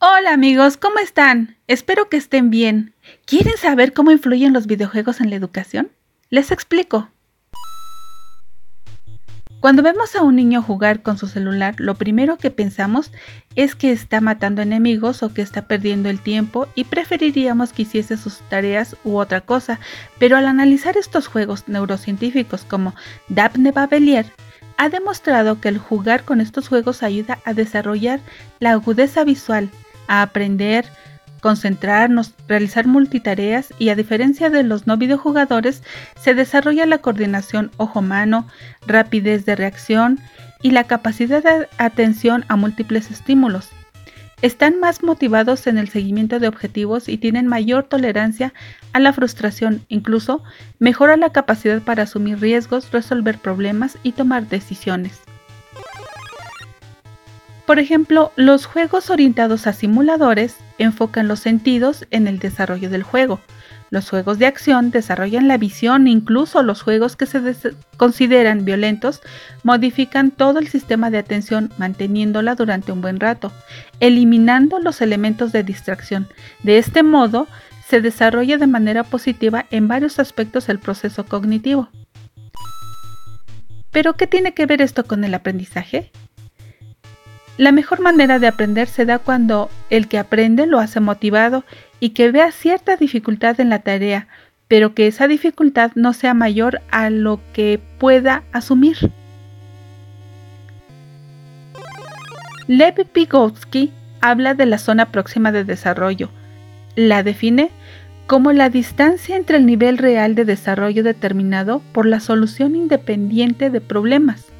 Hola amigos, ¿cómo están? Espero que estén bien. ¿Quieren saber cómo influyen los videojuegos en la educación? Les explico. Cuando vemos a un niño jugar con su celular, lo primero que pensamos es que está matando enemigos o que está perdiendo el tiempo y preferiríamos que hiciese sus tareas u otra cosa, pero al analizar estos juegos neurocientíficos como Daphne Babelier, ha demostrado que el jugar con estos juegos ayuda a desarrollar la agudeza visual, a aprender, concentrarnos, realizar multitareas y a diferencia de los no videojugadores, se desarrolla la coordinación ojo-mano, rapidez de reacción y la capacidad de atención a múltiples estímulos. Están más motivados en el seguimiento de objetivos y tienen mayor tolerancia a la frustración, incluso mejora la capacidad para asumir riesgos, resolver problemas y tomar decisiones. Por ejemplo, los juegos orientados a simuladores enfocan los sentidos en el desarrollo del juego. Los juegos de acción desarrollan la visión, incluso los juegos que se consideran violentos modifican todo el sistema de atención manteniéndola durante un buen rato, eliminando los elementos de distracción. De este modo, se desarrolla de manera positiva en varios aspectos el proceso cognitivo. ¿Pero qué tiene que ver esto con el aprendizaje? La mejor manera de aprender se da cuando el que aprende lo hace motivado y que vea cierta dificultad en la tarea, pero que esa dificultad no sea mayor a lo que pueda asumir. Lev Vygotsky habla de la zona próxima de desarrollo. La define como la distancia entre el nivel real de desarrollo determinado por la solución independiente de problemas.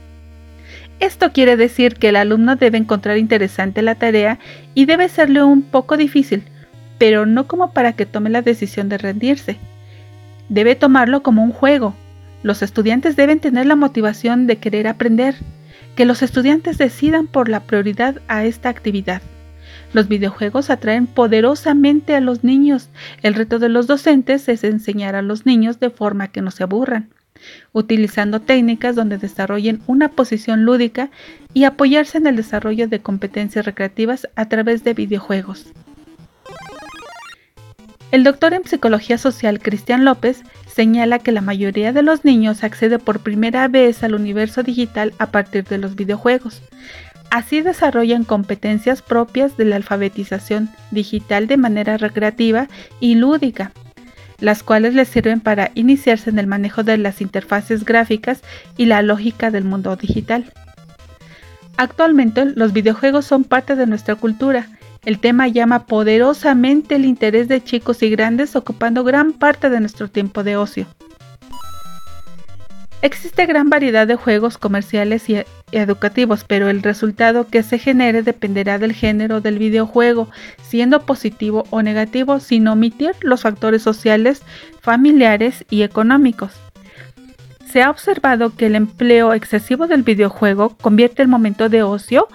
Esto quiere decir que el alumno debe encontrar interesante la tarea y debe serle un poco difícil, pero no como para que tome la decisión de rendirse. Debe tomarlo como un juego. Los estudiantes deben tener la motivación de querer aprender, que los estudiantes decidan por la prioridad a esta actividad. Los videojuegos atraen poderosamente a los niños. El reto de los docentes es enseñar a los niños de forma que no se aburran utilizando técnicas donde desarrollen una posición lúdica y apoyarse en el desarrollo de competencias recreativas a través de videojuegos. El doctor en psicología social Cristian López señala que la mayoría de los niños accede por primera vez al universo digital a partir de los videojuegos. Así desarrollan competencias propias de la alfabetización digital de manera recreativa y lúdica, las cuales les sirven para iniciarse en el manejo de las interfaces gráficas y la lógica del mundo digital. Actualmente los videojuegos son parte de nuestra cultura. El tema llama poderosamente el interés de chicos y grandes ocupando gran parte de nuestro tiempo de ocio. Existe gran variedad de juegos comerciales y educativos, pero el resultado que se genere dependerá del género del videojuego, siendo positivo o negativo, sin omitir los factores sociales, familiares y económicos. Se ha observado que el empleo excesivo del videojuego convierte el momento de ocio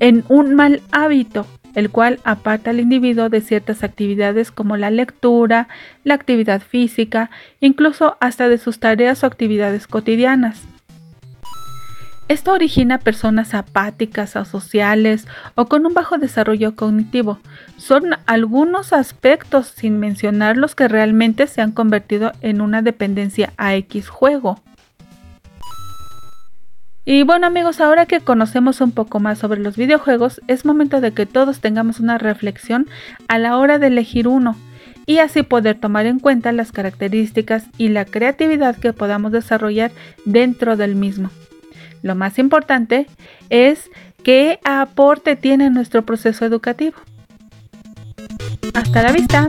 en un mal hábito el cual aparta al individuo de ciertas actividades como la lectura, la actividad física, incluso hasta de sus tareas o actividades cotidianas. Esto origina personas apáticas, asociales o con un bajo desarrollo cognitivo. Son algunos aspectos sin mencionar los que realmente se han convertido en una dependencia a X juego. Y bueno amigos, ahora que conocemos un poco más sobre los videojuegos, es momento de que todos tengamos una reflexión a la hora de elegir uno y así poder tomar en cuenta las características y la creatividad que podamos desarrollar dentro del mismo. Lo más importante es qué aporte tiene nuestro proceso educativo. Hasta la vista.